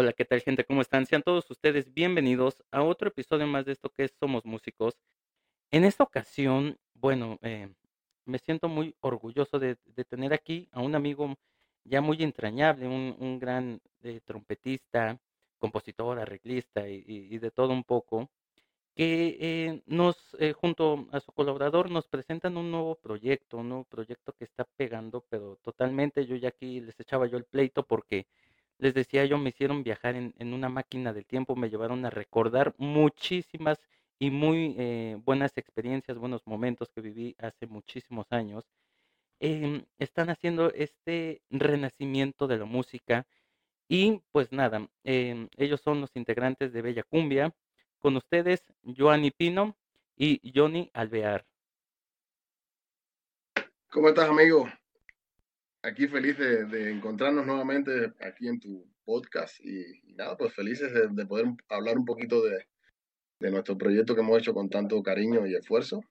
Hola, ¿qué tal gente? ¿Cómo están? Sean todos ustedes bienvenidos a otro episodio más de esto que es Somos Músicos. En esta ocasión, bueno, eh, me siento muy orgulloso de, tener aquí a un amigo ya muy entrañable, un, gran eh, trompetista, compositor, arreglista y, de todo un poco, que eh, nos, junto a su colaborador, nos presentan un nuevo proyecto, un nuevo proyecto que está pegando, pero totalmente, yo ya aquí les echaba yo el pleito porque les decía yo, me hicieron viajar en, una máquina del tiempo, me llevaron a recordar muchísimas y muy eh, buenas experiencias, buenos momentos que viví hace muchísimos años. Em, están haciendo este renacimiento de la música y pues nada, em, ellos son los integrantes de Bella Cumbia. Con ustedes, Joanny Pino y Johnny Alvear. ¿Cómo estás, amigo? Aquí feliz de, de encontrarnos nuevamente aquí en tu podcast y, y nada, pues felices de, de poder hablar un poquito de, de nuestro proyecto que hemos hecho con tanto cariño y esfuerzo.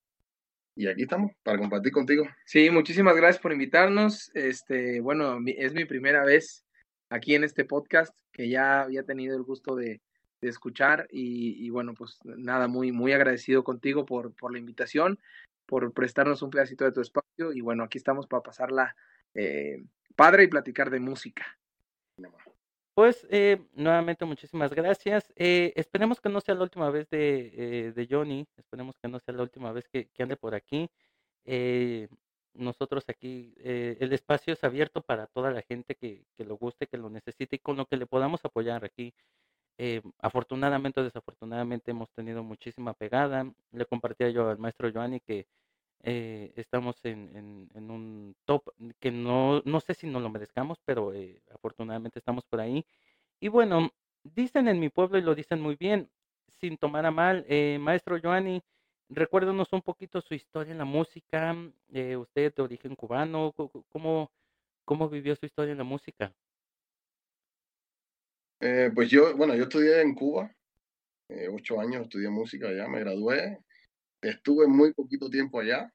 Y aquí estamos para compartir contigo. Sí, muchísimas gracias por invitarnos. Este, bueno, es mi primera vez aquí en este podcast que ya había tenido el gusto de, de escuchar y, y bueno, pues nada, muy, muy agradecido contigo por, por la invitación, por prestarnos un pedacito de tu espacio y bueno, aquí estamos para pasarla eh, padre y platicar de música. Pues eh, nuevamente muchísimas gracias. Eh, esperemos que no sea la última vez de, eh, Johnny, esperemos que no sea la última vez que, ande por aquí. Eh, nosotros aquí, eh, el espacio es abierto para toda la gente que, que lo guste, que lo necesite y con lo que le podamos apoyar aquí. Afortunadamente o desafortunadamente hemos tenido muchísima pegada. Le compartía yo al maestro Joanny que eh, estamos en, en, un top que no, no sé si nos lo merezcamos, pero eh, afortunadamente estamos por ahí. Y bueno, dicen en mi pueblo y lo dicen muy bien, sin tomar a mal, eh, maestro Joanny, recuérdanos un poquito su historia en la música, eh, usted de origen cubano, ¿cómo, cómo vivió su historia en la música? Eh, pues yo, bueno, yo estudié en Cuba, eh, ocho años estudié música allá, me gradué, estuve muy poquito tiempo allá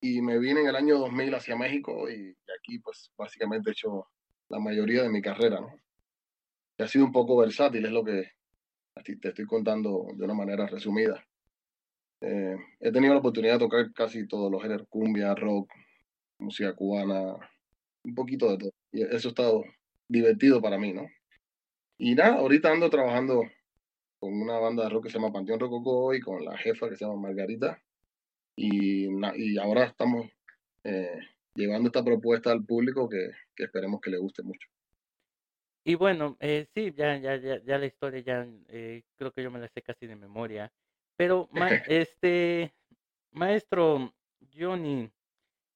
y me vine en el año 2000 hacia México y aquí pues básicamente he hecho la mayoría de mi carrera, ¿no? Y ha sido un poco versátil, es lo que te estoy contando de una manera resumida. Eh, he tenido la oportunidad de tocar casi todos los géneros, cumbia, rock, música cubana, un poquito de todo. Y eso ha estado divertido para mí, ¿no? Y nada, ahorita ando trabajando con una banda de rock que se llama Panteón Rococó y con la jefa que se llama Margarita. Y, y ahora estamos eh, llevando esta propuesta al público que, que esperemos que le guste mucho. Y bueno, eh, sí, ya, ya, ya, ya la historia ya eh, creo que yo me la sé casi de memoria. Pero, ma- este, maestro Johnny,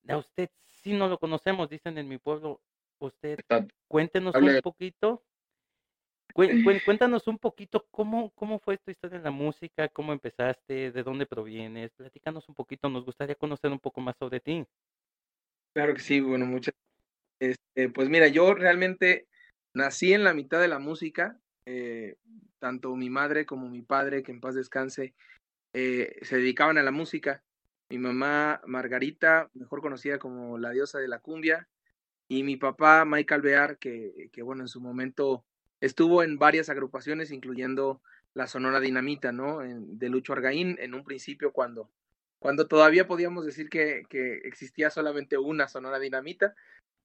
a usted sí no lo conocemos, dicen en mi pueblo. Usted, Está- cuéntenos un poquito, cuéntanos un poquito cómo, cómo fue tu historia en la música, cómo empezaste, de dónde provienes, platícanos un poquito, nos gustaría conocer un poco más sobre ti. Claro que sí, bueno, muchas. Este, pues mira, yo realmente nací en la mitad de la música, eh, tanto mi madre como mi padre, que en paz descanse, eh, se dedicaban a la música. Mi mamá Margarita, mejor conocida como la diosa de la cumbia, y mi papá Mike Alvear, que, que bueno, en su momento estuvo en varias agrupaciones, incluyendo la Sonora Dinamita, ¿no? En- de Lucho Argaín, en un principio cuando, cuando todavía podíamos decir que, que existía solamente una Sonora Dinamita.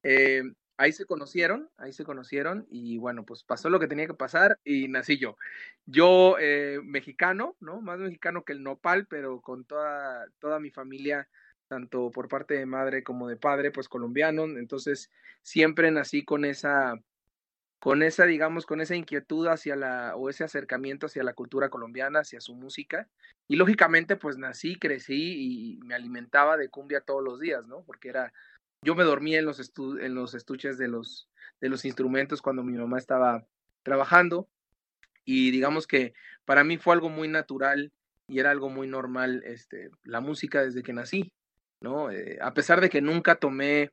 Eh, ahí se conocieron, ahí se conocieron y bueno, pues pasó lo que tenía que pasar y nací yo. Yo, eh, mexicano, ¿no? Más mexicano que el nopal, pero con toda, toda mi familia, tanto por parte de madre como de padre, pues colombiano. Entonces, siempre nací con esa, con esa, digamos, con esa inquietud hacia la, o ese acercamiento hacia la cultura colombiana, hacia su música. Y lógicamente, pues nací, crecí y me alimentaba de cumbia todos los días, ¿no? Porque era, yo me dormía en los, estu en los estuches de los, de los instrumentos cuando mi mamá estaba trabajando. Y digamos que para mí fue algo muy natural y era algo muy normal este, la música desde que nací, ¿no? Eh, a pesar de que nunca tomé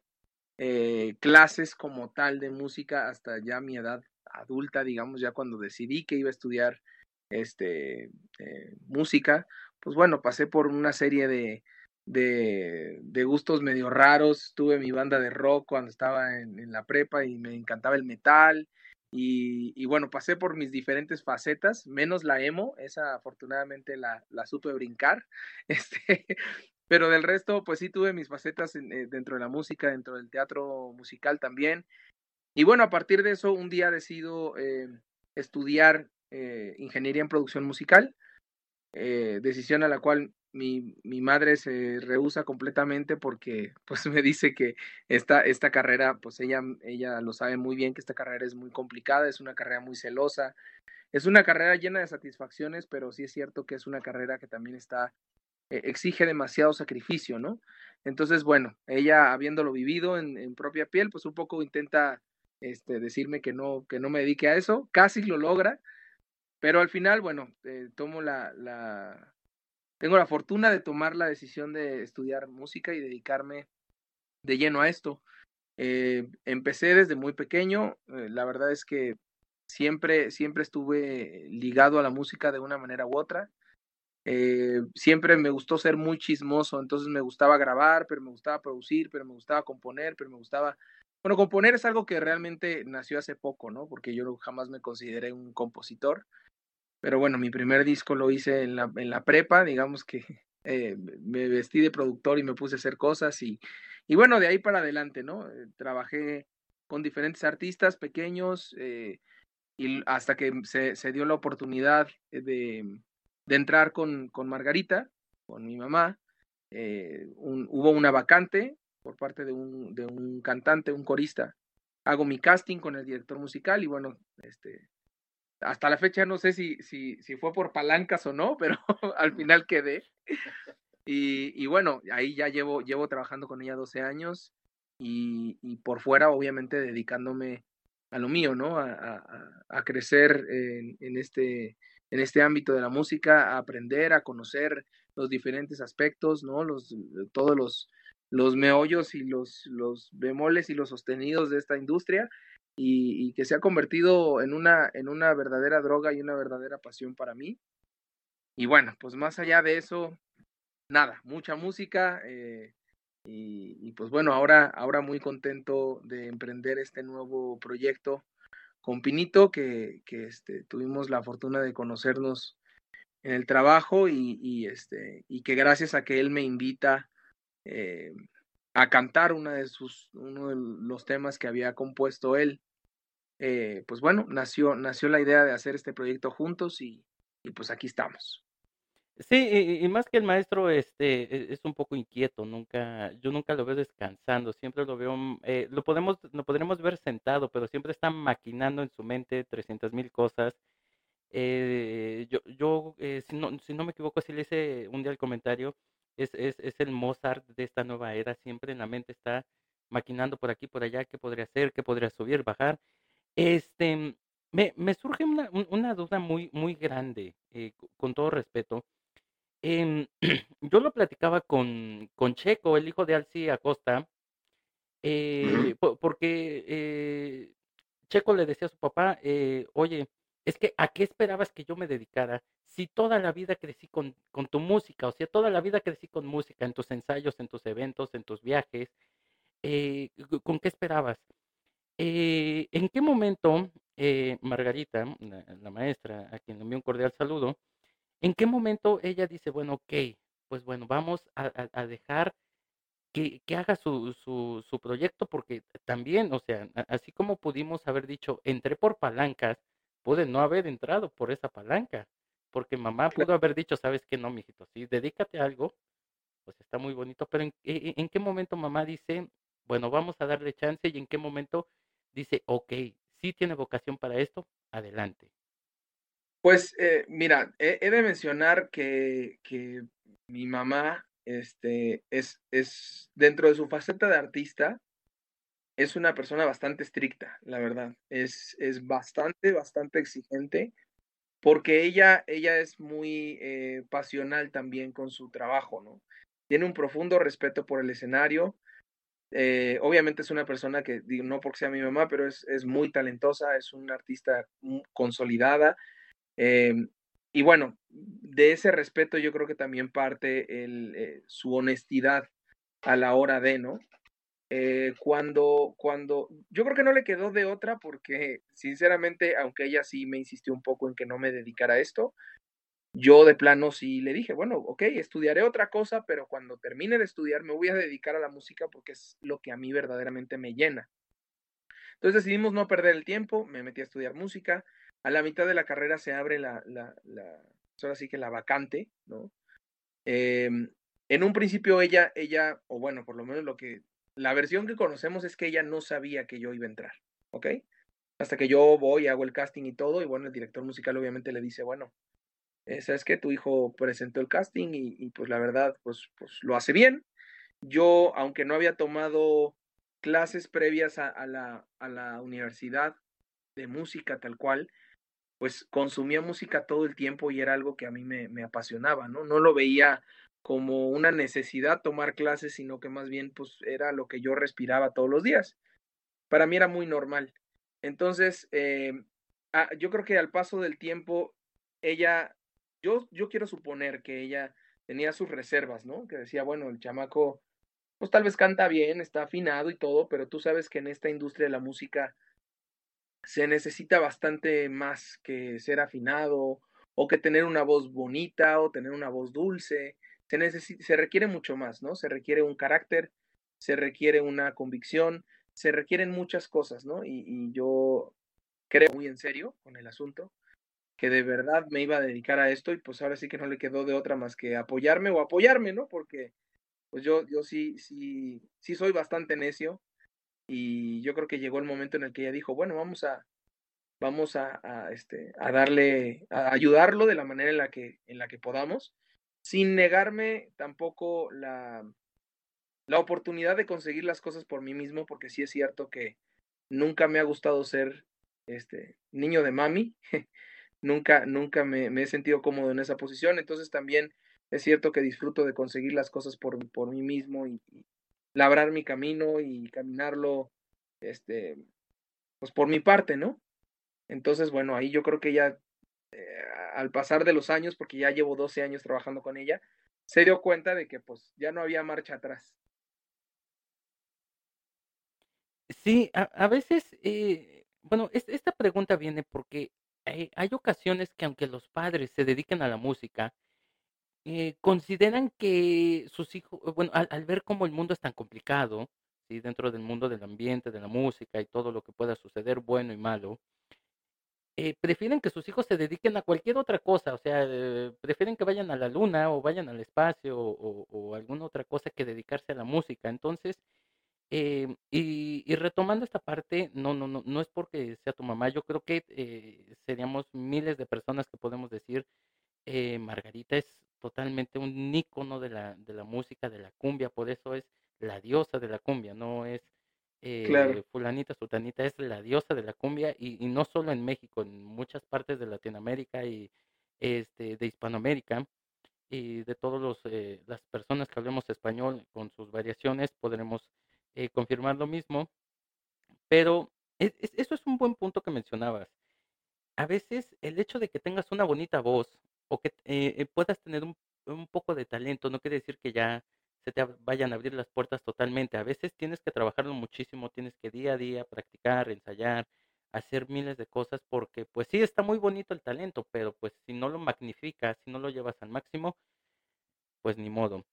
eh, clases como tal de música hasta ya mi edad adulta, digamos, ya cuando decidí que iba a estudiar este, eh, música, pues bueno, pasé por una serie de, de, de, gustos medio raros. Tuve mi banda de rock cuando estaba en, en, la prepa y me encantaba el metal. Y, bueno, pasé por mis diferentes facetas, menos la emo, esa afortunadamente la, la supe brincar, este, pero del resto, pues sí tuve mis facetas eh, dentro de la música, dentro del teatro musical también. Y bueno, a partir de eso, un día decido eh, estudiar eh, ingeniería en producción musical, decisión a la cual mi, mi, madre se rehúsa completamente porque pues me dice que esta, esta carrera, pues ella, ella lo sabe muy bien que esta carrera es muy complicada, es una carrera muy celosa, es una carrera llena de satisfacciones, pero sí es cierto que es una carrera que también está, eh, exige demasiado sacrificio, ¿no? Entonces, bueno, ella habiéndolo vivido en, propia piel, pues un poco intenta este, decirme que no, que no me dedique a eso, casi lo logra, pero al final, bueno, eh, tomo la, la tengo la fortuna de tomar la decisión de estudiar música y dedicarme de lleno a esto. Eh, empecé desde muy pequeño, eh, la verdad es que siempre, siempre estuve ligado a la música de una manera u otra. Eh, siempre me gustó ser muy chismoso, entonces me gustaba grabar, pero me gustaba producir, pero me gustaba componer, pero me gustaba... Bueno, componer es algo que realmente nació hace poco, ¿no? Porque yo jamás me consideré un compositor. Pero bueno, mi primer disco lo hice en la, prepa, digamos que eh, me vestí de productor y me puse a hacer cosas y, y bueno, de ahí para adelante, ¿no? Eh, trabajé con diferentes artistas pequeños y hasta que se, se, dio la oportunidad de, de entrar con, con, Margarita, con mi mamá. Un, hubo una vacante por parte de un, de un cantante, un corista. Hago mi casting con el director musical y bueno, este, hasta la fecha no sé si, si, si fue por palancas o no, pero al final quedé. Y, y, bueno, ahí ya llevo, llevo trabajando con ella 12 años y, y por fuera, obviamente, dedicándome a lo mío, ¿no? A, a, a crecer en, en, este, en este ámbito de la música, aprender, a conocer los diferentes aspectos, ¿no? Los, todos los, los meollos y los, los bemoles y los sostenidos de esta industria y, que se ha convertido en una, en una verdadera droga y una verdadera pasión para mí. Y bueno, pues más allá de eso, nada, mucha música. Eh, y, pues bueno, ahora, ahora muy contento de emprender este nuevo proyecto con Pinito, que, este, tuvimos la fortuna de conocernos en el trabajo y, este, que gracias a que él me invita eh, a cantar una de sus, uno de los temas que había compuesto él, eh, pues bueno, nació, nació la idea de hacer este proyecto juntos y pues aquí estamos. Sí, y, más que el maestro, este, e, es un poco inquieto, nunca, yo nunca lo veo descansando, siempre lo veo, mm, eh, lo podemos, lo podremos ver sentado, pero siempre está maquinando en su mente 300 mil cosas. Eh, yo, yo eh, si, no, si no me equivoco, si le hice un día el comentario, es, es, es el Mozart de esta nueva era, siempre en la mente está maquinando por aquí, por allá, qué podría hacer, qué podría subir, bajar, este, me, me surge una, una duda muy, muy grande, eh, con todo respeto. Yo lo platicaba con, con Checo, el hijo de Alci Acosta, eh, porque eh, Checo le decía a su papá, eh, oye, es que ¿a qué esperabas que yo me dedicara si toda la vida crecí con, con tu música? O sea, toda la vida crecí con música en tus ensayos, en tus eventos, en tus viajes. ¿Con qué esperabas? ¿En qué momento, eh, Margarita, la, maestra, a quien le envío un cordial saludo, en qué momento ella dice, bueno, ok, pues bueno, vamos a, dejar que, que haga su, su, su, proyecto, porque también, o sea, así como pudimos haber dicho, entré por palancas, pude no haber entrado por esa palanca, porque mamá pudo haber dicho, sabes que no, mijito, sí, dedícate a algo, pues está muy bonito, pero en, en qué momento mamá dice, bueno, vamos a darle chance y en qué momento dice, ok, sí tiene vocación para esto, adelante. Pues eh, mira, he, de mencionar que, que mi mamá este, es, es, dentro de su faceta de artista, es una persona bastante estricta, la verdad. Es, es bastante, bastante exigente, porque ella, ella es muy eh, pasional también con su trabajo, ¿no? Tiene un profundo respeto por el escenario, eh, obviamente es una persona que, no porque sea mi mamá, pero es, es muy talentosa, es una artista consolidada. Eh, y bueno, de ese respeto yo creo que también parte eh, su honestidad a la hora de, ¿no? eh, cuando, cuando, yo creo que no le quedó de otra porque sinceramente, aunque ella sí me insistió un poco en que no me dedicara a esto, yo de plano sí le dije, bueno, ok, estudiaré otra cosa, pero cuando termine de estudiar me voy a dedicar a la música porque es lo que a mí verdaderamente me llena. Entonces decidimos no perder el tiempo, me metí a estudiar música, a la mitad de la carrera se abre la, la, pues ahora sí que la vacante, ¿no? Em, en un principio ella, ella, o bueno, por lo menos lo que, la versión que conocemos es que ella no sabía que yo iba a entrar, ¿ok? Hasta que yo voy, hago el casting y todo, y bueno, el director musical obviamente le dice, bueno, eh, sabes que tu hijo presentó el casting y, pues la verdad, pues, pues lo hace bien. Yo, aunque no había tomado clases previas a, la, a la universidad de música tal cual, pues consumía música todo el tiempo y era algo que a mí me, me, apasionaba, ¿no? No lo veía como una necesidad tomar clases, sino que más bien pues era lo que yo respiraba todos los días. Para mí era muy normal. Entonces, eh, ah, yo creo que al paso del tiempo, ella yo, yo quiero suponer que ella tenía sus reservas, ¿no? Que decía, bueno, el chamaco, pues tal vez canta bien, está afinado y todo, pero tú sabes que en esta industria de la música se necesita bastante más que ser afinado o que tener una voz bonita o tener una voz dulce. Se, se requiere mucho más, ¿no? Se requiere un carácter, se requiere una convicción, se requieren muchas cosas, ¿no? Y, y yo creo muy en serio con el asunto que de verdad me iba a dedicar a esto y pues ahora sí que no le quedó de otra más que apoyarme o apoyarme, ¿no? Porque pues yo, yo sí, sí, sí soy bastante necio y yo creo que llegó el momento en el que ella dijo, bueno, vamos a, vamos a, a, este, a darle, a ayudarlo de la manera en la que, en la que podamos, sin negarme tampoco la, la oportunidad de conseguir las cosas por mí mismo, porque sí es cierto que nunca me ha gustado ser este niño de mami. nunca, nunca me, he sentido cómodo en esa posición, entonces también es cierto que disfruto de conseguir las cosas por, por mí mismo y, labrar mi camino y caminarlo, este, pues por mi parte, ¿no? Entonces, bueno, ahí yo creo que ya, eh, al pasar de los años, porque ya llevo 12 años trabajando con ella, se dio cuenta de que pues ya no había marcha atrás. Sí, a, veces, eh, bueno, esta pregunta viene porque hay, ocasiones que aunque los padres se dediquen a la música, eh, consideran que sus hijos, bueno, al, ver cómo el mundo es tan complicado, ¿sí? dentro del mundo del ambiente, de la música y todo lo que pueda suceder, bueno y malo, eh, prefieren que sus hijos se dediquen a cualquier otra cosa, o sea, eh, prefieren que vayan a la luna o vayan al espacio o, o alguna otra cosa que dedicarse a la música. Entonces, eh, y, retomando esta parte, no, no, no, no es porque sea tu mamá, yo creo que eh, seríamos miles de personas que podemos decir, eh, Margarita es totalmente un ícono de la, de la música, de la cumbia, por eso es la diosa de la cumbia, no es fulanita, sultanita, es la diosa de la cumbia y, y, no solo en México, en muchas partes de Latinoamérica y este, de Hispanoamérica y de todas las personas que hablemos español con sus variaciones podremos eh, confirmar lo mismo, pero eso es un buen punto que mencionabas. A veces el hecho de que tengas una bonita voz o que eh, eh, puedas tener un, un, poco de talento no quiere decir que ya se te vayan a abrir las puertas totalmente. A veces tienes que trabajarlo muchísimo, tienes que día a día practicar, ensayar, hacer miles de cosas porque pues sí está muy bonito el talento, pero pues si no lo magnificas, si no lo llevas al máximo, pues ni modo.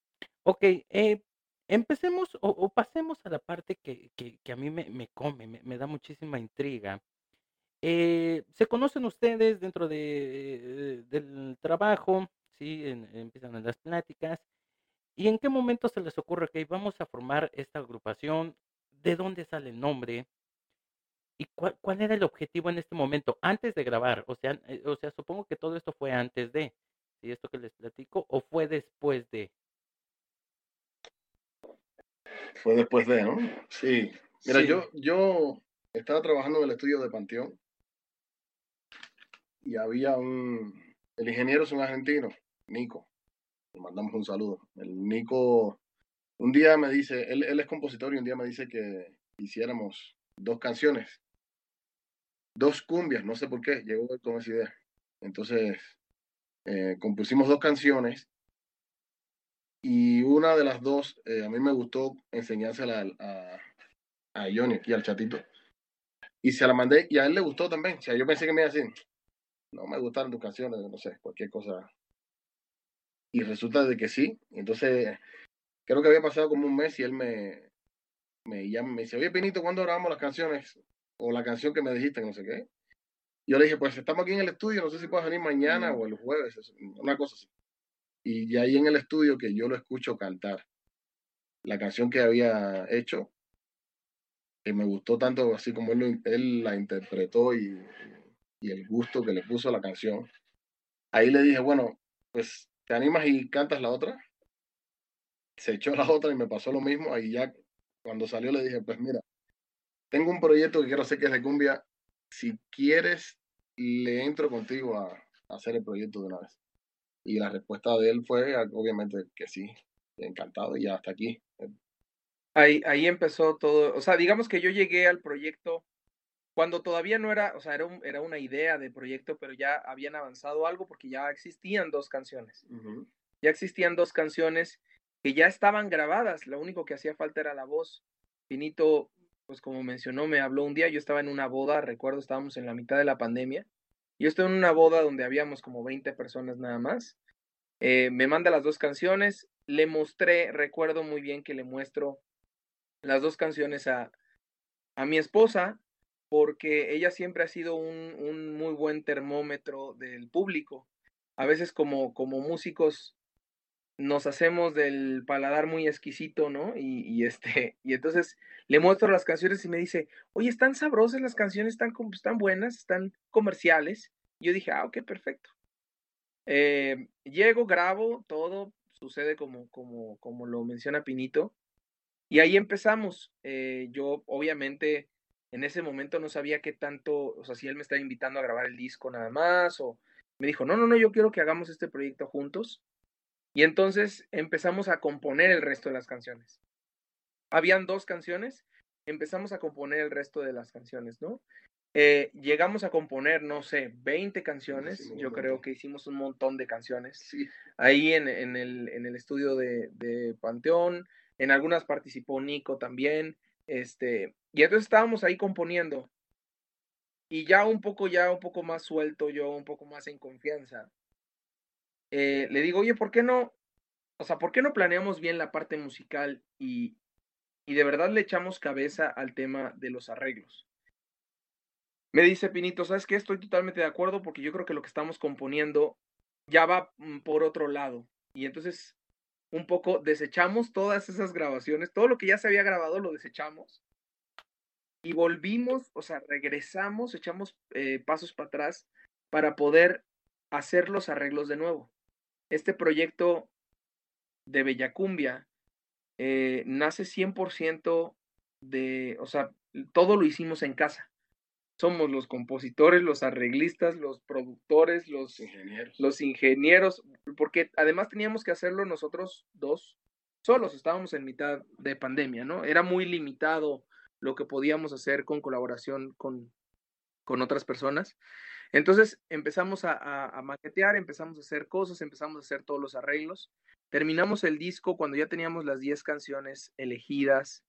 Ok, eh, Empecemos o, pasemos a la parte que, que, a mí me, me come, me, da muchísima intriga. Eh, ¿Se conocen ustedes dentro de, del trabajo? ¿Sí? empiezan las pláticas. ¿Y en qué momento se les ocurre que vamos a formar esta agrupación? ¿De dónde sale el nombre? ¿Y cuál, cuál era el objetivo en este momento? Antes de grabar. O sea, eh, o sea, supongo que todo esto fue antes de, ¿sí? Esto que les platico, o fue después de. Fue después de, ¿no? Sí. Mira, Yo, yo estaba trabajando en el estudio de Panteón y había un. El ingeniero es un argentino, Nico. Le mandamos un saludo. El Nico, un día me dice, él, él es compositor y un día me dice que hiciéramos dos canciones, dos cumbias, no sé por qué, llegó con esa idea. Entonces, eh, compusimos dos canciones y una de las dos, eh, a mí me gustó enseñársela a, Johnny, aquí al chatito. Y se la mandé y a él le gustó también. O sea, yo pensé que me iba a decir, no me gustaron tus canciones, no sé, cualquier cosa. Y resulta de que sí. Entonces, creo que había pasado como un mes y él me, me llama, me dice, oye Pinito, ¿cuándo grabamos las canciones? O la canción que me dijiste, no sé qué. Yo le dije, pues estamos aquí en el estudio, no sé si puedes venir mañana o el jueves, una cosa así. Y ahí en el estudio que yo lo escucho cantar la canción que había hecho, que me gustó tanto así como él, él la interpretó y, y el gusto que le puso la canción. Ahí le dije, bueno, pues te animas y cantas la otra. Se echó la otra y me pasó lo mismo. Ahí ya cuando salió le dije, pues mira, tengo un proyecto que quiero hacer que es de cumbia. Si quieres, le entro contigo a, hacer el proyecto de una vez. Y la respuesta de él fue, obviamente, que sí, encantado y ya hasta aquí. Ahí, ahí empezó todo, o sea, digamos que yo llegué al proyecto cuando todavía no era, o sea, era, era una idea de proyecto, pero ya habían avanzado algo porque ya existían dos canciones. Ya existían dos canciones que ya estaban grabadas, lo único que hacía falta era la voz. Finito, pues como mencionó, me habló un día, yo estaba en una boda, recuerdo, estábamos en la mitad de la pandemia, yo estoy en una boda donde habíamos como 20 personas nada más. Eh, me manda las dos canciones, le mostré, recuerdo muy bien que le muestro las dos canciones a, a mi esposa, porque ella siempre ha sido un, un, muy buen termómetro del público. A veces como, como músicos nos hacemos del paladar muy exquisito, ¿no? Y, y, este, y entonces le muestro las canciones y me dice, oye, están sabrosas las canciones, están, están buenas, están comerciales. Yo dije, ah, ok, perfecto. Eh, llego, grabo, todo sucede como, como, como lo menciona Pinito. Y ahí empezamos. Eh, yo, obviamente, en ese momento no sabía qué tanto, o sea, si él me estaba invitando a grabar el disco nada más, o me dijo, no, no, no, yo quiero que hagamos este proyecto juntos. Y entonces empezamos a componer el resto de las canciones. Habían dos canciones, empezamos a componer el resto de las canciones, ¿no? Eh, llegamos a componer, no sé, 20 canciones. Yo creo que hicimos un montón de canciones. Ahí en, en, el, en el estudio de, de, Panteón. En algunas participó Nico también. Este, y entonces estábamos ahí componiendo. Y ya un poco, ya un poco más suelto, yo un poco más en confianza. Eh, le digo, oye, ¿por qué no? O sea, ¿por qué no planeamos bien la parte musical y, y de verdad le echamos cabeza al tema de los arreglos? Me dice Pinito, ¿sabes qué? Estoy totalmente de acuerdo porque yo creo que lo que estamos componiendo ya va mm, por otro lado. Y entonces, un poco desechamos todas esas grabaciones, todo lo que ya se había grabado lo desechamos. Y volvimos, o sea, regresamos, echamos eh, pasos para atrás para poder hacer los arreglos de nuevo. Este proyecto de Bellacumbia eh, nace 100% de, o sea, todo lo hicimos en casa somos los compositores, los arreglistas, los productores, los ingenieros. los ingenieros, porque además teníamos que hacerlo nosotros dos solos, estábamos en mitad de pandemia, ¿no? Era muy limitado lo que podíamos hacer con colaboración con, con otras personas. Entonces empezamos a, a, maquetear, empezamos a hacer cosas, empezamos a hacer todos los arreglos. Terminamos el disco cuando ya teníamos las 10 canciones elegidas,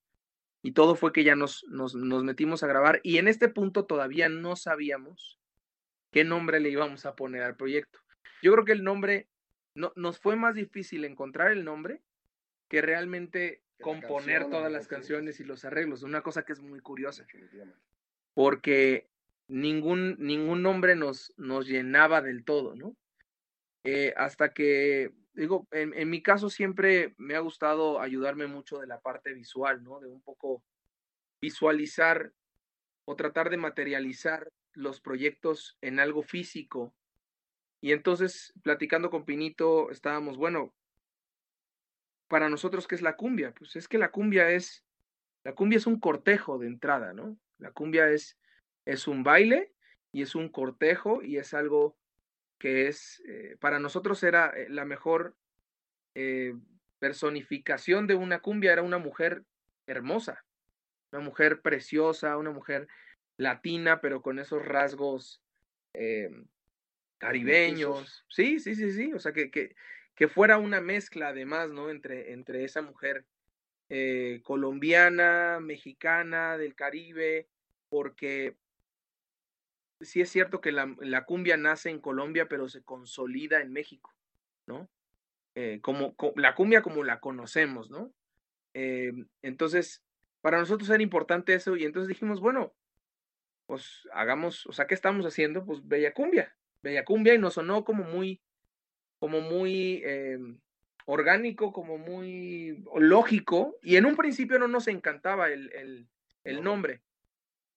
y todo fue que ya nos, nos, nos, metimos a grabar y en este punto todavía no sabíamos qué nombre le íbamos a poner al proyecto. Yo creo que el nombre, no, nos fue más difícil encontrar el nombre que realmente componer todas las canciones y los arreglos, una cosa que es muy curiosa, porque ningún, ningún nombre nos, nos llenaba del todo, ¿no? Eh, hasta que digo, en, en, mi caso siempre me ha gustado ayudarme mucho de la parte visual, ¿no? De un poco visualizar o tratar de materializar los proyectos en algo físico. Y entonces, platicando con Pinito, estábamos, bueno, para nosotros, ¿qué es la cumbia? Pues es que la cumbia es, la cumbia es un cortejo de entrada, ¿no? La cumbia es, es un baile y es un cortejo y es algo que es, eh, para nosotros era eh, la mejor eh, personificación de una cumbia, era una mujer hermosa, una mujer preciosa, una mujer latina, pero con esos rasgos caribeños. Sí, sí, sí, sí, o sea, que, que, que fuera una mezcla además, ¿no? Entre, entre esa mujer eh, colombiana, mexicana, del Caribe, porque sí es cierto que la, la, cumbia nace en Colombia, pero se consolida en México, ¿no? Eh, como, la cumbia como la conocemos, ¿no? Eh, entonces, para nosotros era importante eso y entonces dijimos, bueno, pues hagamos, o sea, ¿qué estamos haciendo? Pues Bella Cumbia, Bella Cumbia y nos sonó como muy, como muy eh, orgánico, como muy lógico y en un principio no nos encantaba el, el, el nombre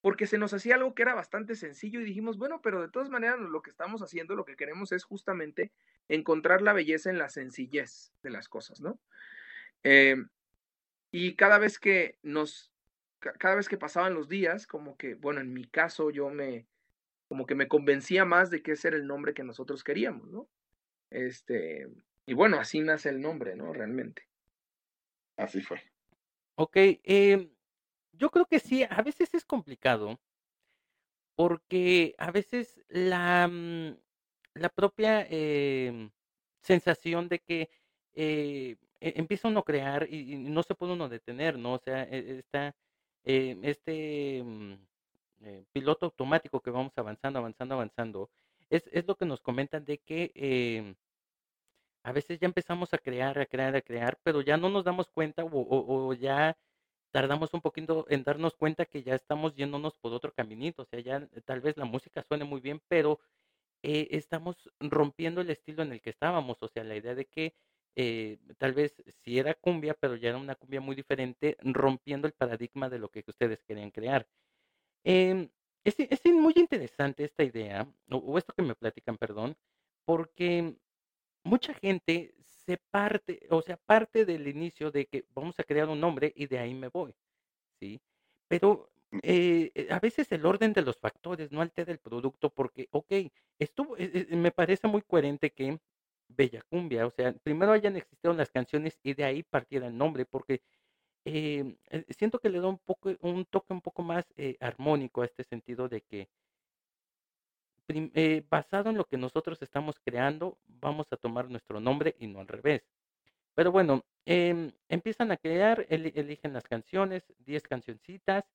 porque se nos hacía algo que era bastante sencillo y dijimos, bueno, pero de todas maneras lo que estamos haciendo, lo que queremos es justamente encontrar la belleza en la sencillez de las cosas, ¿no? Eh, y cada vez que nos, cada vez que pasaban los días, como que, bueno, en mi caso yo me, como que me convencía más de que ese era el nombre que nosotros queríamos, ¿no? Este, y bueno, así nace el nombre, ¿no? Realmente. Así fue. Ok, eh, yo creo que sí, a veces es complicado, porque a veces la, mm, la propia em, sensación de que eh, e, empieza uno a crear y, no se puede uno detener, ¿no? O sea, e, está eh, este mm, eh, piloto automático que vamos avanzando, avanzando, avanzando, es, es lo que nos comentan de que em, a veces ya empezamos a crear, a crear, a crear, pero ya no nos damos cuenta o, ya tardamos un poquito en darnos cuenta que ya estamos yéndonos por otro caminito, o sea, ya tal vez la música suene muy bien, pero eh, estamos rompiendo el estilo en el que estábamos, o sea, la idea de que eh, tal vez sí era cumbia, pero ya era una cumbia muy diferente, rompiendo el paradigma de lo que ustedes querían crear. Em, es, muy interesante esta idea, o esto que me platican, perdón, porque mucha gente se parte, o sea, parte del inicio de que vamos a crear un nombre y de ahí me voy, ¿sí? Pero mm. eh, eh, a veces el orden de los factores no altera el producto porque, ok, estuvo, eh, me parece muy coherente que Bella Cumbia, o sea, primero hayan existido las canciones y de ahí partiera el nombre, porque siento que le da un poco, un toque un poco más armónico a este sentido de que eh, basado en lo que nosotros estamos creando, vamos a tomar nuestro nombre y no al revés. Pero bueno, em, empiezan a crear, eligen las canciones, 10 cancioncitas.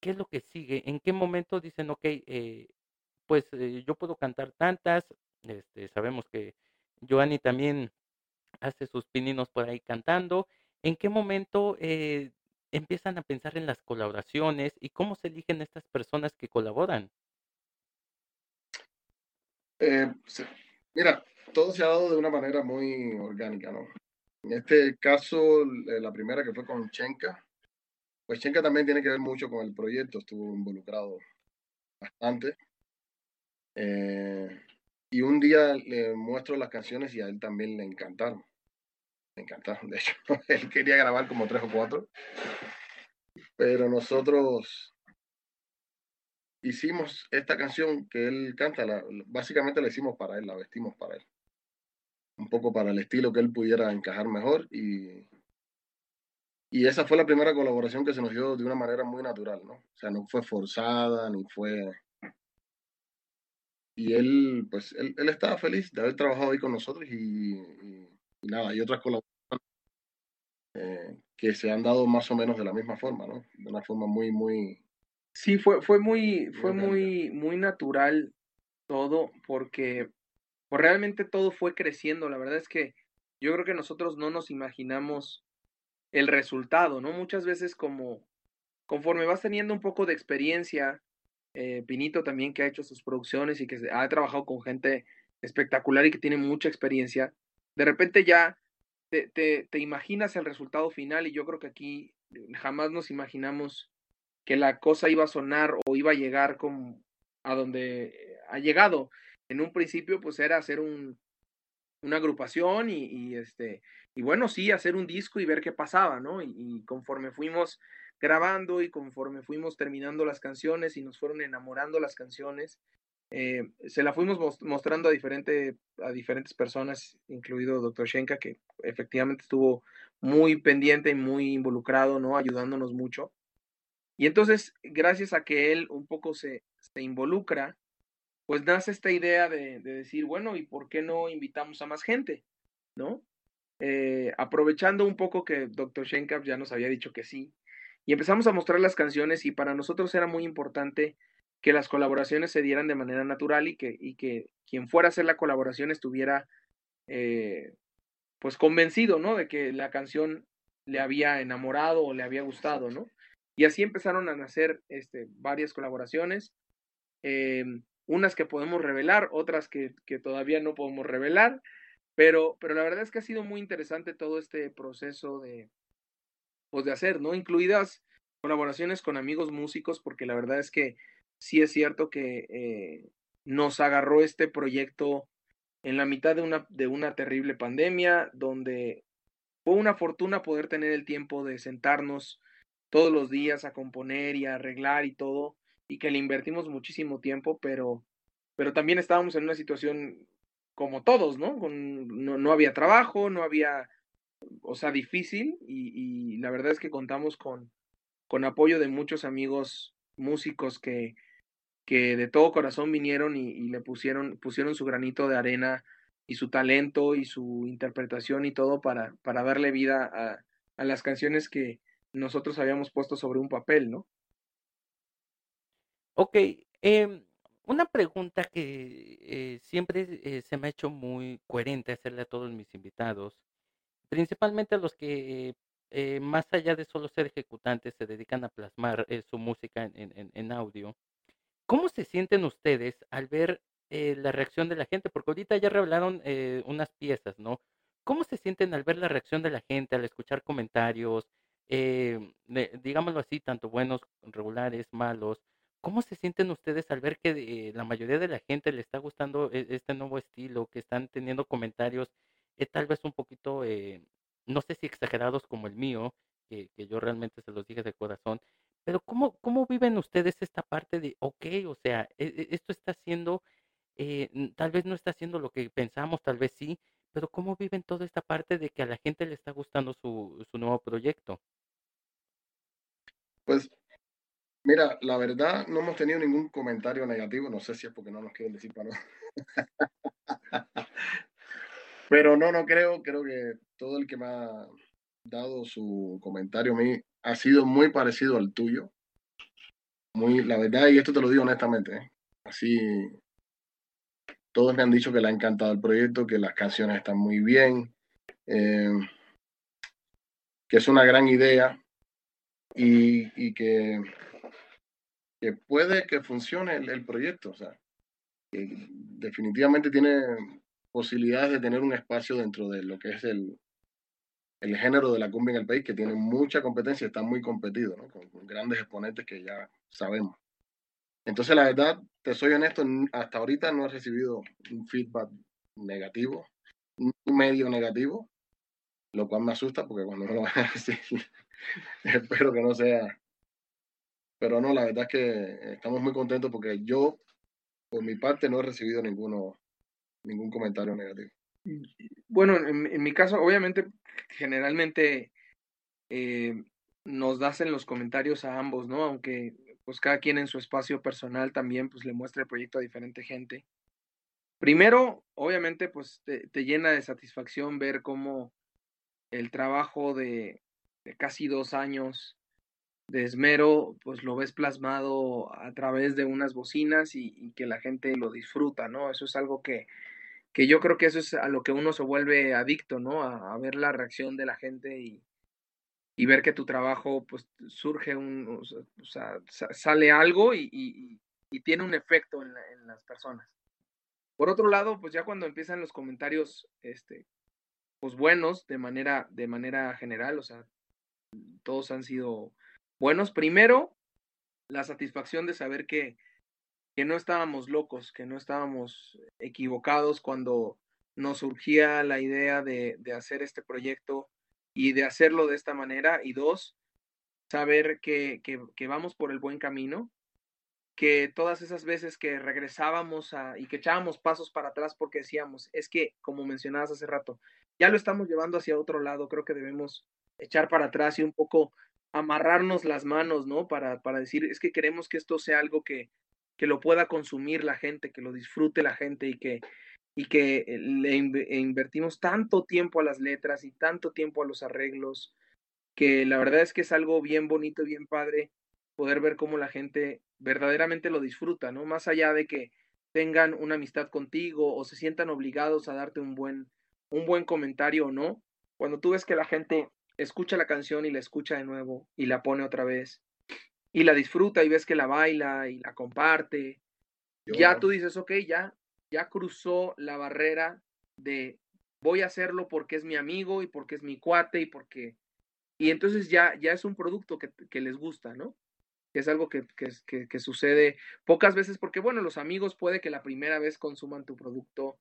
¿Qué es lo que sigue? ¿En qué momento dicen, ok, eh, pues eh, yo puedo cantar tantas? Este, sabemos que Joanny también hace sus pininos por ahí cantando. ¿En qué momento empiezan a pensar en las colaboraciones y cómo se eligen estas personas que colaboran? Eh, mira, todo se ha dado de una manera muy orgánica, ¿no? En este caso, eh, la primera que fue con Chenka, pues Chenka también tiene que ver mucho con el proyecto, estuvo involucrado bastante. Eh, y un día le muestro las canciones y a él también le encantaron. Le encantaron, de hecho, él quería grabar como tres o cuatro, pero nosotros hicimos esta canción que él canta, la, básicamente la hicimos para él, la vestimos para él. Un poco para el estilo que él pudiera encajar mejor y, y esa fue la primera colaboración que se nos dio de una manera muy natural, ¿no? O sea, no fue forzada ni fue... Y él, pues, él, él estaba feliz de haber trabajado ahí con nosotros y, y, nada, hay otras colaboraciones eh, que se han dado más o menos de la misma forma, ¿no? De una forma muy, muy, Sí, fue, fue muy, fue muy, muy natural todo, porque pues realmente todo fue creciendo. La verdad es que yo creo que nosotros no nos imaginamos el resultado, ¿no? Muchas veces como conforme vas teniendo un poco de experiencia, eh, Pinito también que ha hecho sus producciones y que ha trabajado con gente espectacular y que tiene mucha experiencia, de repente ya te, te, te imaginas el resultado final y yo creo que aquí jamás nos imaginamos que la cosa iba a sonar o iba a llegar como a donde ha llegado. En un principio, pues era hacer un, una agrupación y, este, y bueno, sí, hacer un disco y ver qué pasaba, ¿no? Y, conforme fuimos grabando y conforme fuimos terminando las canciones y nos fueron enamorando las canciones, eh, se la fuimos mostrando a, diferente, a diferentes personas, incluido Dr. Shenka, que efectivamente estuvo muy pendiente y muy involucrado, ¿no? Ayudándonos mucho. Y entonces, gracias a que él un poco se, se involucra, pues nace esta idea de, de, decir, bueno, ¿y por qué no invitamos a más gente? ¿No? eh, aprovechando un poco que Dr. Shenkap ya nos había dicho que sí, y empezamos a mostrar las canciones y para nosotros era muy importante que las colaboraciones se dieran de manera natural y que, y que quien fuera a hacer la colaboración estuviera eh, pues convencido, ¿no? De que la canción le había enamorado o le había gustado, ¿no? Y así empezaron a nacer este, varias colaboraciones, em, unas que podemos revelar, otras que, que, todavía no podemos revelar, pero, pero la verdad es que ha sido muy interesante todo este proceso de, pues de hacer, ¿no? Incluidas colaboraciones con amigos músicos, porque la verdad es que sí es cierto que eh, nos agarró este proyecto en la mitad de una, de una terrible pandemia, donde fue una fortuna poder tener el tiempo de sentarnos todos los días a componer y a arreglar y todo, y que le invertimos muchísimo tiempo, pero, pero también estábamos en una situación como todos, ¿no? Con, no, no había trabajo, no había, o sea, difícil, y, y la verdad es que contamos con, con apoyo de muchos amigos músicos que, que de todo corazón vinieron y, le pusieron, pusieron su granito de arena y su talento y su interpretación y todo para, para darle vida a, a las canciones que nosotros habíamos puesto sobre un papel, ¿no? Ok, eh, una pregunta que eh, siempre eh, se me ha hecho muy coherente hacerle a todos mis invitados, principalmente a los que eh, más allá de solo ser ejecutantes se dedican a plasmar su música en, en, audio. ¿Cómo se sienten ustedes al ver la reacción de la gente? Porque ahorita ya revelaron unas piezas, ¿no? ¿Cómo se sienten al ver la reacción de la gente, al escuchar comentarios, eh, digámoslo así, tanto buenos, regulares, malos? ¿Cómo se sienten ustedes al ver que la mayoría de la gente le está gustando este nuevo estilo, que están teniendo comentarios tal vez un poquito, no sé si exagerados como el mío, que, que yo realmente se los dije de corazón, pero ¿cómo, cómo viven ustedes esta parte de, ok, o sea, e, e, esto está haciendo, eh, tal vez no está haciendo lo que pensamos, tal vez sí, pero cómo viven toda esta parte de que a la gente le está gustando su, su nuevo proyecto? Pues, mira, la verdad no hemos tenido ningún comentario negativo, no sé si es porque no nos quieren decir para no. Pero no, no creo, creo que todo el que me ha dado su comentario a mí ha sido muy parecido al tuyo. Muy, la verdad, y esto te lo digo honestamente, ¿eh? así todos me han dicho que le ha encantado el proyecto, que las canciones están muy bien, eh, que es una gran idea y, y que, que, puede que funcione el, el proyecto. O sea, que definitivamente tiene posibilidades de tener un espacio dentro de lo que es el, el género de la cumbia en el país, que tiene mucha competencia, está muy competido, ¿no? con, grandes exponentes que ya sabemos. Entonces, la verdad, te soy honesto, hasta ahorita no he recibido un feedback negativo, un medio negativo, lo cual me asusta porque cuando no lo van a decir, espero que no sea. Pero no, la verdad es que estamos muy contentos porque yo, por mi parte, no he recibido ninguno, ningún comentario negativo. Bueno, en, en mi caso, obviamente, generalmente eh, nos das en los comentarios a ambos, ¿no? Aunque pues cada quien en su espacio personal también pues le muestra el proyecto a diferente gente. Primero, obviamente, pues te, te llena de satisfacción ver cómo el trabajo de, casi dos años de esmero, pues lo ves plasmado a través de unas bocinas y, que la gente lo disfruta, ¿no? Eso es algo que, que yo creo que eso es a lo que uno se vuelve adicto, ¿no? A, ver la reacción de la gente y, y, ver que tu trabajo, pues, surge un, o sea, sale algo y, y, tiene un efecto en, en, las personas. Por otro lado, pues ya cuando empiezan los comentarios, este, pues buenos de manera, de manera general, o sea, todos han sido buenos. Primero, la satisfacción de saber que, que no estábamos locos, que no estábamos equivocados cuando nos surgía la idea de, de, hacer este proyecto y de hacerlo de esta manera. Y dos, saber que, que, vamos por el buen camino, que todas esas veces que regresábamos a, y que echábamos pasos para atrás porque decíamos, es que, como mencionabas hace rato, ya lo estamos llevando hacia otro lado, creo que debemos echar para atrás y un poco amarrarnos las manos, ¿no? Para, para decir, es que queremos que esto sea algo que, que lo pueda consumir la gente, que lo disfrute la gente y que, y que eh, le invertimos tanto tiempo a las letras y tanto tiempo a los arreglos, que la verdad es que es algo bien bonito, bien padre poder ver cómo la gente verdaderamente lo disfruta, ¿no? Más allá de que tengan una amistad contigo o se sientan obligados a darte un buen, un buen comentario o no, cuando tú ves que la gente escucha la canción y la escucha de nuevo y la pone otra vez. Y la disfruta y ves que la baila y la comparte, ya tú dices, ok, ya, ya cruzó la barrera de voy a hacerlo porque es mi amigo y porque es mi cuate y porque... Y entonces ya, ya es un producto que, que les gusta, ¿no? Que es algo que, que, que, sucede pocas veces porque, bueno, los amigos puede que la primera vez consuman tu producto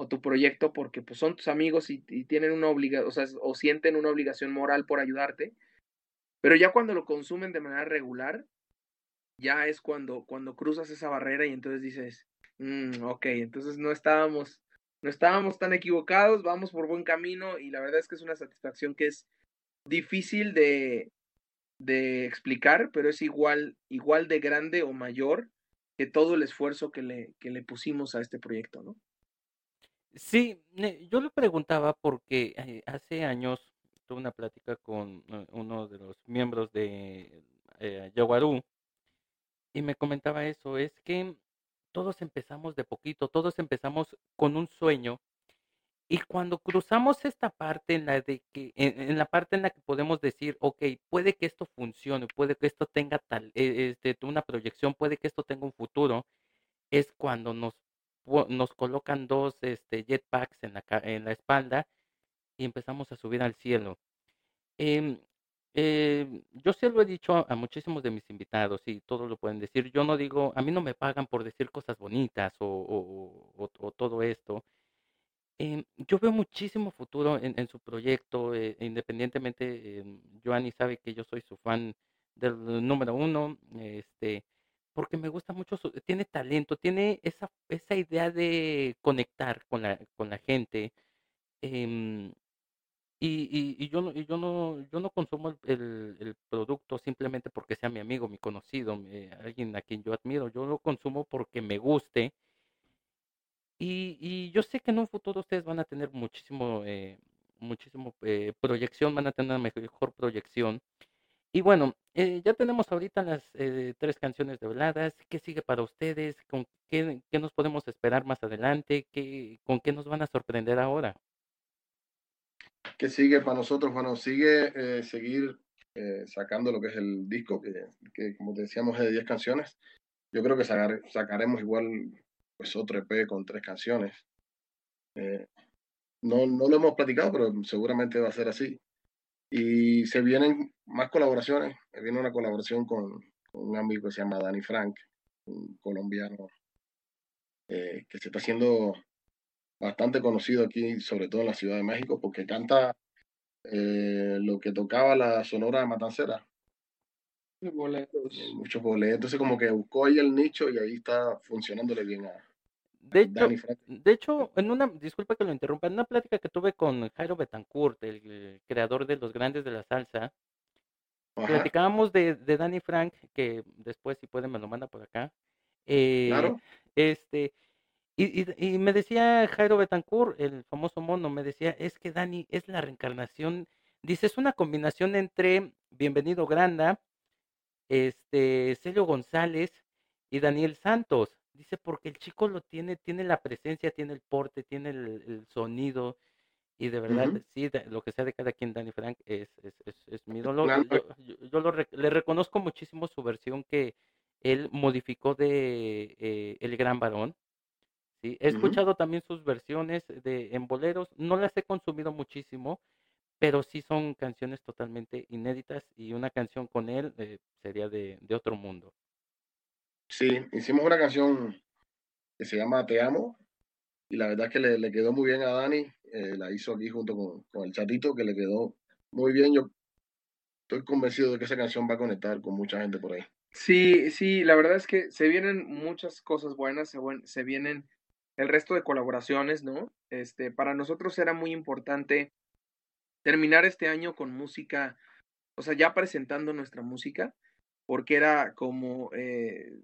o tu proyecto porque pues son tus amigos y, tienen una obligación, o sea, o sienten una obligación moral por ayudarte, pero ya cuando lo consumen de manera regular, ya es cuando, cuando cruzas esa barrera y entonces dices, mm, ok, entonces no estábamos, no estábamos tan equivocados, vamos por buen camino y la verdad es que es una satisfacción que es difícil de, de explicar, pero es igual, igual de grande o mayor que todo el esfuerzo que le, que le pusimos a este proyecto, ¿no? Sí, yo le preguntaba porque eh, hace años tuve una plática con eh, uno de los miembros de eh, Yaguarú y me comentaba eso, es que todos empezamos de poquito, todos empezamos con un sueño y cuando cruzamos esta parte en la de que en, la parte en la que podemos decir, ok, puede que esto funcione, puede que esto tenga tal e, este una proyección, puede que esto tenga un futuro, es cuando nos nos colocan dos este jetpacks en la en la espalda y empezamos a subir al cielo. Em, eh, yo se lo he dicho a, muchísimos de mis invitados y todos lo pueden decir. Yo no digo, a mí no me pagan por decir cosas bonitas o, todo esto. Em, yo veo muchísimo futuro en, su proyecto, eh, independientemente, eh, Joanny sabe que yo soy su fan del número uno, este, porque me gusta mucho, su, tiene talento, tiene esa, esa idea de conectar con la, con la gente. Eh, y, y, yo no, y yo no, yo no consumo el, el, producto simplemente porque sea mi amigo, mi conocido, alguien a quien yo admiro. Yo lo consumo porque me guste. Y, y yo sé que en un futuro ustedes van a tener muchísimo, eh, muchísimo eh, proyección, van a tener una mejor proyección. Y bueno, eh, ya tenemos ahorita las eh, tres canciones de veladas. ¿Qué sigue para ustedes? ¿Con qué, qué nos podemos esperar más adelante? ¿Qué, ¿Con qué nos van a sorprender ahora? que sigue para nosotros? Bueno, sigue eh, seguir eh, sacando lo que es el disco, que, que como te decíamos es de 10 canciones. Yo creo que sacaremos igual pues otro EP con tres canciones. Eh, no, no lo hemos platicado, pero seguramente va a ser así. Y se vienen más colaboraciones. Viene una colaboración con, con un amigo que se llama Danny Frank, un colombiano que se está haciendo bastante conocido aquí, sobre todo en la Ciudad de México, porque canta eh, lo que tocaba la Sonora Matancera. Boletos. Eh, muchos boletos. Entonces, como que buscó ahí el nicho y ahí está funcionándole bien a. De hecho, de hecho, en una, disculpa que lo interrumpa, en una plática que tuve con Jairo Betancourt, el, creador de Los Grandes de la Salsa, platicábamos de, de Danny Frank, que después, si puede, me lo manda por acá. Eh, claro. Este, y, y, me decía Jairo Betancourt, el famoso mono, me decía, es que Dani es la reencarnación, dice, es una combinación entre Bienvenido Granda, este, Celio González y Daniel Santos. Dice, porque el chico lo tiene, tiene la presencia, tiene el porte, tiene el, sonido, y de verdad, sí, lo que sea de cada quien, Dani Frank, es, es, es, mi dolor. Yo, lo, le reconozco muchísimo su versión que él modificó de eh, El Gran Varón Sí, he escuchado también sus versiones de en boleros, no las he consumido muchísimo, pero sí son canciones totalmente inéditas y una canción con él eh, sería de, de, otro mundo. Sí, hicimos una canción que se llama Te Amo y la verdad es que le, le quedó muy bien a Dani, eh, la hizo aquí junto con, con el chatito que le quedó muy bien. Yo estoy convencido de que esa canción va a conectar con mucha gente por ahí. Sí, sí, la verdad es que se vienen muchas cosas buenas, se, vienen el resto de colaboraciones, ¿no? Este, para nosotros era muy importante terminar este año con música, o sea, ya presentando nuestra música, porque era como eh,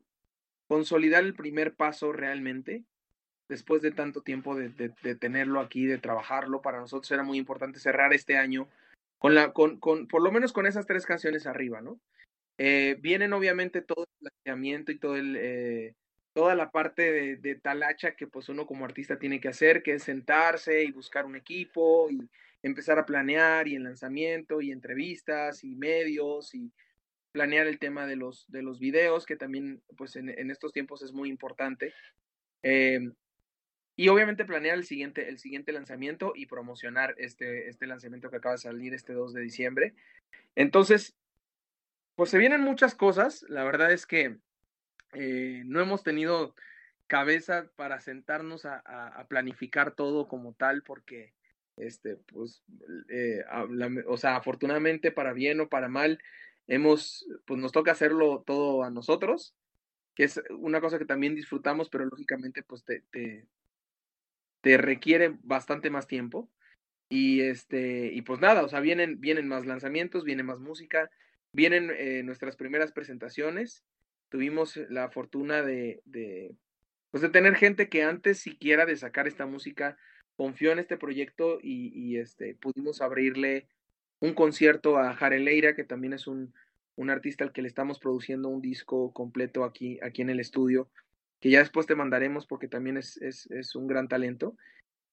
consolidar el primer paso realmente después de tanto tiempo de, de, tenerlo aquí, de trabajarlo. Para nosotros era muy importante cerrar este año con la, con, con, por lo menos con esas tres canciones arriba, ¿no? Eh, vienen obviamente todo el planteamiento y todo el, eh, toda la parte de, de, talacha que pues uno como artista tiene que hacer, que es sentarse y buscar un equipo y empezar a planear y el lanzamiento y entrevistas y medios y planear el tema de los, de los videos, que también pues en, estos tiempos es muy importante. Eh, y obviamente planear el siguiente, el siguiente lanzamiento y promocionar este, este lanzamiento que acaba de salir este 2 de diciembre. Entonces, pues se vienen muchas cosas. La verdad es que eh, no hemos tenido cabeza para sentarnos a, a, planificar todo como tal, porque, este, pues, eh, o sea, afortunadamente para bien o para mal, hemos, pues nos toca hacerlo todo a nosotros, que es una cosa que también disfrutamos, pero lógicamente, pues te, te, te requiere bastante más tiempo. Y este, y pues nada, o sea, vienen, vienen más lanzamientos, viene más música, Vienen eh, nuestras primeras presentaciones. Tuvimos la fortuna de, de, pues de tener gente que antes siquiera de sacar esta música confió en este proyecto y, y este, pudimos abrirle un concierto a Jareleira, que también es un, un artista al que le estamos produciendo un disco completo aquí, aquí en el estudio, que ya después te mandaremos porque también es, es, un gran talento.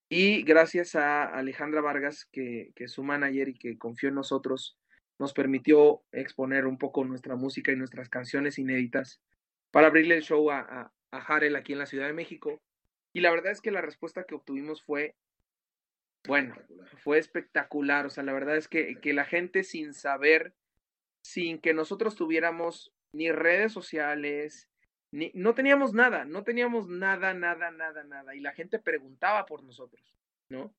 Y gracias a Alejandra Vargas, que, que es su manager y que confió en nosotros nos permitió exponer un poco nuestra música y nuestras canciones inéditas para abrirle el show a, a, aquí en la Ciudad de México. Y la verdad es que la respuesta que obtuvimos fue, bueno, fue espectacular. O sea, la verdad es que, que la gente sin saber, sin que nosotros tuviéramos ni redes sociales, ni, no teníamos nada, no teníamos nada, nada, nada, nada. Y la gente preguntaba por nosotros, ¿no?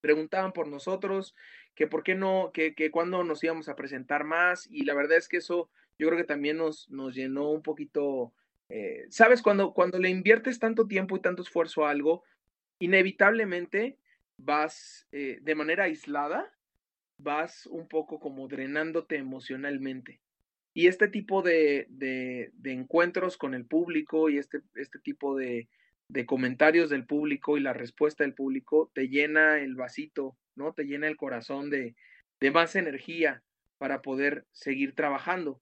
Preguntaban por nosotros, que por qué no, que, que cuándo nos íbamos a presentar más y la verdad es que eso yo creo que también nos, nos llenó un poquito, eh, sabes, cuando, cuando le inviertes tanto tiempo y tanto esfuerzo a algo, inevitablemente vas eh, de manera aislada, vas un poco como drenándote emocionalmente. Y este tipo de, de, encuentros con el público y este, este tipo de, de comentarios del público y la respuesta del público te llena el vasito ¿no? Te llena el corazón de, de más energía para poder seguir trabajando.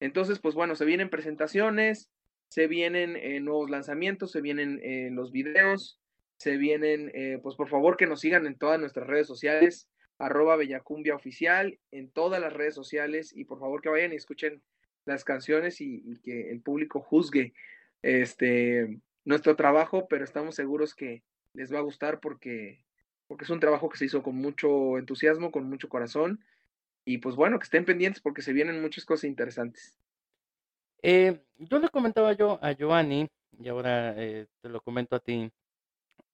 Entonces, pues bueno, se vienen presentaciones, se vienen eh, nuevos lanzamientos, se vienen eh, los videos, se vienen, eh, pues por favor que nos sigan en todas nuestras redes sociales, arroba Bellacumbia Oficial, en todas las redes sociales, y por favor que vayan y escuchen las canciones y, y, que el público juzgue este nuestro trabajo, pero estamos seguros que les va a gustar porque porque es un trabajo que se hizo con mucho entusiasmo, con mucho corazón. Y pues bueno, que estén pendientes porque se vienen muchas cosas interesantes. Eh, yo le comentaba yo a Giovanni, y ahora eh, te lo comento a ti.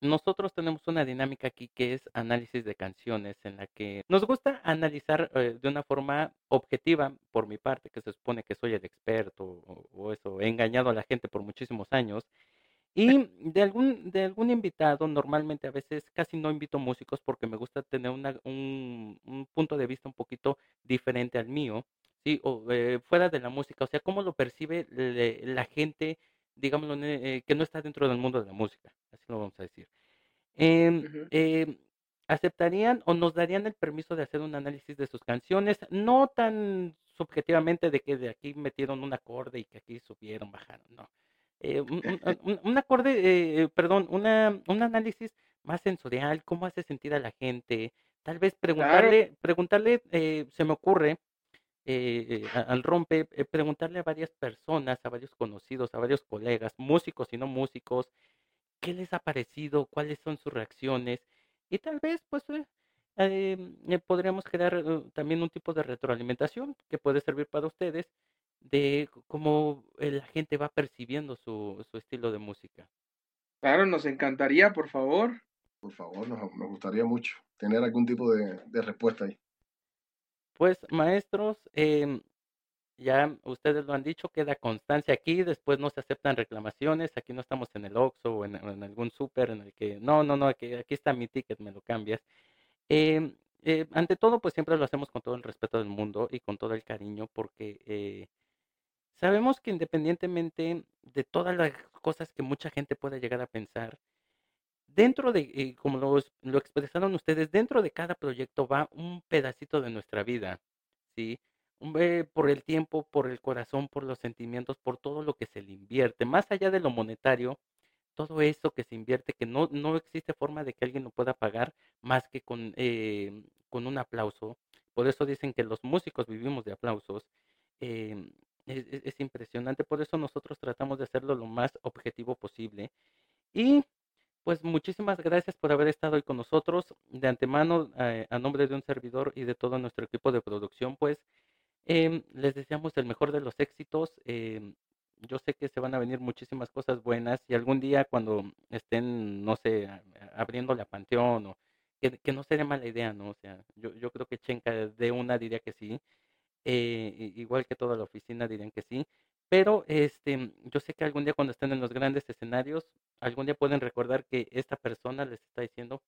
Nosotros tenemos una dinámica aquí que es análisis de canciones, en la que nos gusta analizar eh, de una forma objetiva, por mi parte, que se supone que soy el experto o, o eso, he engañado a la gente por muchísimos años, y de algún, de algún invitado, normalmente a veces casi no invito músicos porque me gusta tener una, un, un punto de vista un poquito diferente al mío, ¿sí? O eh, fuera de la música, o sea, cómo lo percibe la gente, digamos, eh, que no está dentro del mundo de la música, así lo vamos a decir. Em, em, ¿Aceptarían o nos darían el permiso de hacer un análisis de sus canciones? No tan subjetivamente de que de aquí metieron un acorde y que aquí subieron, bajaron, no eh, un, un, acorde, eh, perdón, una, un análisis más sensorial, cómo hace sentir a la gente, tal vez preguntarle, preguntarle, eh, se me ocurre, al rompe, preguntarle a varias personas, a varios conocidos, a varios colegas, músicos y no músicos, qué les ha parecido, cuáles son sus reacciones, y tal vez, pues, podríamos crear también un tipo de retroalimentación que puede servir para ustedes de cómo eh, la gente va percibiendo su, su estilo de música. Claro, nos encantaría, por favor. Por favor, nos, nos gustaría mucho tener algún tipo de, de respuesta ahí. Pues, maestros, eh, ya ustedes lo han dicho, queda constancia aquí, después no se aceptan reclamaciones, aquí no estamos en el Oxxo o en, algún súper en el que, no, no, no, aquí, está mi ticket, me lo cambias. Eh, eh, ante todo, pues siempre lo hacemos con todo el respeto del mundo y con todo el cariño, porque eh, Sabemos que independientemente de todas las cosas que mucha gente pueda llegar a pensar, dentro de, eh, como lo, lo expresaron ustedes, dentro de cada proyecto va un pedacito de nuestra vida, ¿sí? por el tiempo, por el corazón, por los sentimientos, por todo lo que se le invierte, más allá de lo monetario, todo eso que se invierte, que no, no existe forma de que alguien lo pueda pagar más que con, eh, con un aplauso. Por eso dicen que los músicos vivimos de aplausos. Em, es, es, impresionante, por eso nosotros tratamos de hacerlo lo más objetivo posible. Y pues muchísimas gracias por haber estado hoy con nosotros. De antemano, eh, a nombre de un servidor y de todo nuestro equipo de producción, pues Em, les deseamos el mejor de los éxitos. Em, yo sé que se van a venir muchísimas cosas buenas y algún día cuando estén, no sé, abriendo la panteón o que, no sería mala idea, ¿no? O sea, yo, yo creo que Chenka de una diría que sí, eh, igual que toda la oficina dirían que sí, pero este, yo sé que algún día cuando estén en los grandes escenarios, algún día pueden recordar que esta persona les está diciendo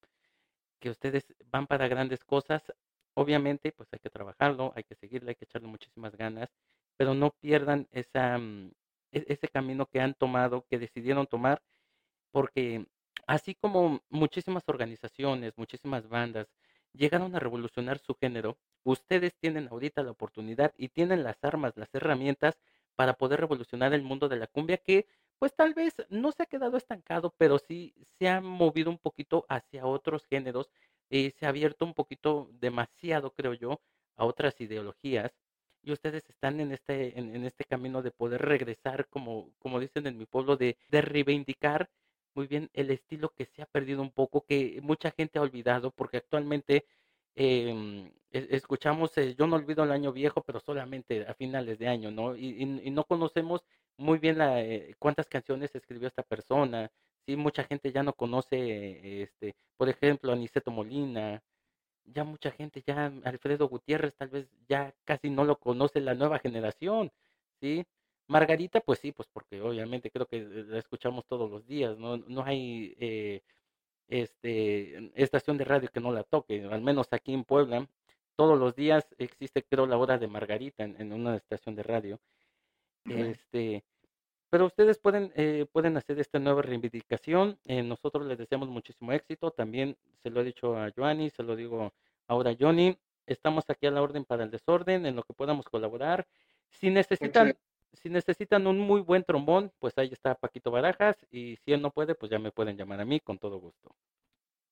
que ustedes van para grandes cosas, Obviamente, pues hay que trabajarlo, hay que seguirle, hay que echarle muchísimas ganas, pero no pierdan esa, mm, e-, ese camino que han tomado, que decidieron tomar, porque así como muchísimas organizaciones, muchísimas bandas llegaron a revolucionar su género, ustedes tienen ahorita la oportunidad y tienen las armas, las herramientas para poder revolucionar el mundo de la cumbia que pues tal vez no se ha quedado estancado, pero sí se ha movido un poquito hacia otros géneros eh, se ha abierto un poquito demasiado, creo yo, a otras ideologías y ustedes están en este, en, este camino de poder regresar, como, como dicen en mi pueblo, de, de reivindicar muy bien el estilo que se ha perdido un poco, que mucha gente ha olvidado, porque actualmente em, escuchamos, eh, yo no olvido el año viejo, pero solamente a finales de año, ¿no? Y, y, no conocemos muy bien la, eh, cuántas canciones escribió esta persona, sí, mucha gente ya no conoce, este, por ejemplo, Aniceto Molina, ya mucha gente, ya Alfredo Gutiérrez tal vez ya casi no lo conoce la nueva generación, ¿sí? Margarita, pues sí, pues porque obviamente creo que la escuchamos todos los días, no, no hay eh, este, estación de radio que no la toque, al menos aquí en Puebla, todos los días existe creo la hora de Margarita en, una estación de radio. Este, pero ustedes pueden, eh, pueden hacer esta nueva reivindicación. Eh, nosotros les deseamos muchísimo éxito. También se lo he dicho a Joanny, se lo digo ahora a Johnny. Estamos aquí a la orden para el desorden, en lo que podamos colaborar. Si necesitan, si necesitan un muy buen trombón, pues ahí está Paquito Barajas. Y si él no puede, pues ya me pueden llamar a mí con todo gusto.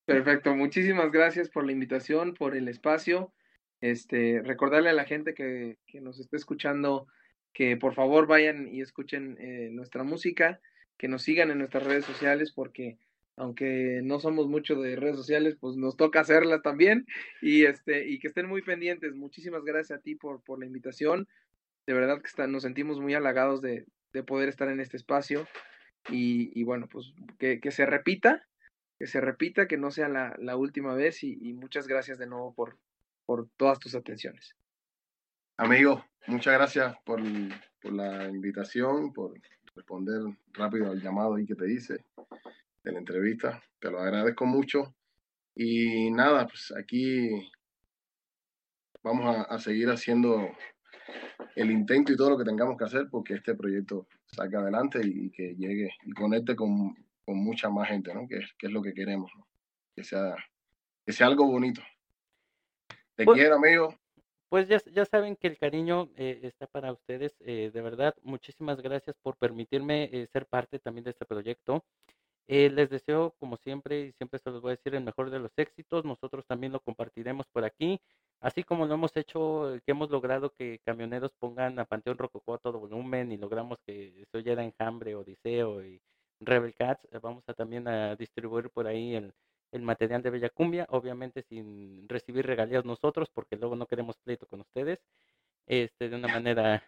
Perfecto, muchísimas gracias por la invitación, por el espacio. Este, recordarle a la gente que, que nos esté escuchando que por favor vayan y escuchen eh, nuestra música, que nos sigan en nuestras redes sociales porque aunque no somos mucho de redes sociales, pues nos toca hacerlas también y este y que estén muy pendientes. Muchísimas gracias a ti por, por la invitación. De verdad que nos sentimos muy halagados de, de poder estar en este espacio y, y bueno, pues que, que, se repita, que se repita, que no sea la, la última vez y, y, muchas gracias de nuevo por, por todas tus atenciones. Amigo, muchas gracias por, la invitación, por responder rápido al llamado ahí que te hice de la entrevista. Te lo agradezco mucho. Y nada, pues aquí vamos a, seguir haciendo el intento y todo lo que tengamos que hacer porque este proyecto salga adelante y, que llegue y conecte con, mucha más gente, ¿no? Que, es lo que queremos, que, sea, que sea algo bonito. Te quiero, amigo. Pues ya, ya saben que el cariño eh, está para ustedes. Eh, de verdad, muchísimas gracias por permitirme eh, ser parte también de este proyecto. les deseo, como siempre, y siempre se los voy a decir, el mejor de los éxitos. Nosotros también lo compartiremos por aquí. Así como lo hemos hecho, que hemos logrado que camioneros pongan a Panteón Rococó a todo volumen y logramos que se oyera Enjambre, Odiseo y Rebel Cats, vamos a también a distribuir por ahí el el material de Bella Cumbia, obviamente sin recibir regalías nosotros, porque luego no queremos pleito con ustedes, este, de una manera,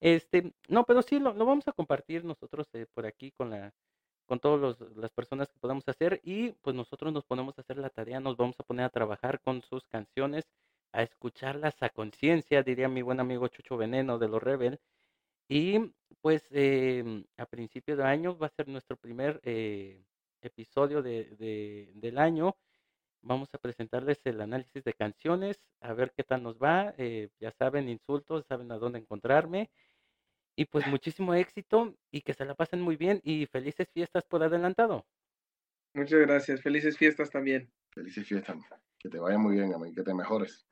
este, no, pero sí lo, lo vamos a compartir nosotros eh, por aquí con la, con todas las personas que podamos hacer y pues nosotros nos ponemos a hacer la tarea, nos vamos a poner a trabajar con sus canciones, a escucharlas a conciencia, diría mi buen amigo Chucho Veneno de los Rebel. Y pues eh, a principio de año va a ser nuestro primer eh, episodio de, del año. Vamos a presentarles el análisis de canciones, a ver qué tal nos va. Eh, ya saben, insultos, saben a dónde encontrarme. Y pues muchísimo éxito y que se la pasen muy bien y felices fiestas por adelantado. Muchas gracias. Felices fiestas también. Felices fiestas. Que te vaya muy bien, mí, que te mejores.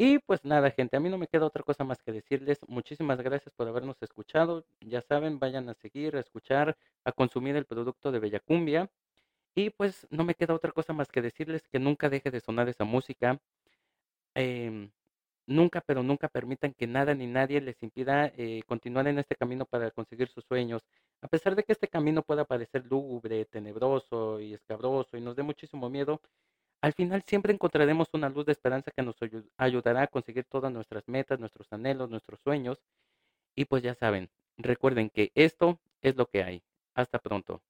Y pues nada, gente, a mí no me queda otra cosa más que decirles. Muchísimas gracias por habernos escuchado. Ya saben, vayan a seguir, a escuchar, a consumir el producto de Bella Cumbia. Y pues no me queda otra cosa más que decirles que nunca deje de sonar esa música. Em, nunca, pero nunca permitan que nada ni nadie les impida eh, continuar en este camino para conseguir sus sueños. A pesar de que este camino pueda parecer lúgubre, tenebroso y escabroso y nos dé muchísimo miedo, al final siempre encontraremos una luz de esperanza que nos ayudará a conseguir todas nuestras metas, nuestros anhelos, nuestros sueños. Y pues ya saben, recuerden que esto es lo que hay. Hasta pronto.